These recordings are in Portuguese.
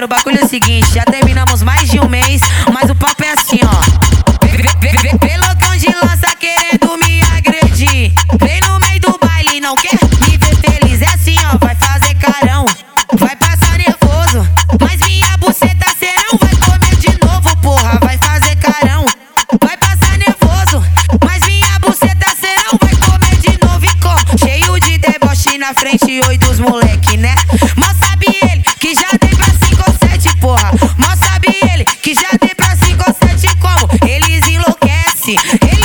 Cara, o bagulho é o seguinte, já terminamos mais de um mês, mas o papo é assim, ó. Vê de lança querendo me agredir. Vem no meio do baile, não quer me ver feliz. É assim, ó, vai fazer carão, vai passar nervoso. Mas minha buceta serão, vai comer de novo, porra. Vai fazer carão, vai passar nervoso. Mas minha buceta serão, vai comer de novo e com. Cheio de deboche na frente, oi dos moleque, né? Mas enlouquecem,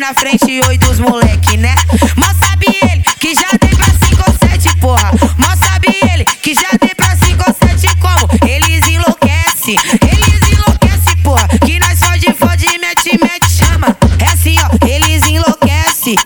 na frente, oi dos moleque, né? Mas sabe ele que já dei pra 5 ou 7, porra. Mas sabe ele que já dei pra 5 ou 7 como? Eles enlouquecem, eles enlouquecem, porra. Que nós fode, fode, mete, mete, chama. É assim, ó, eles enlouquecem,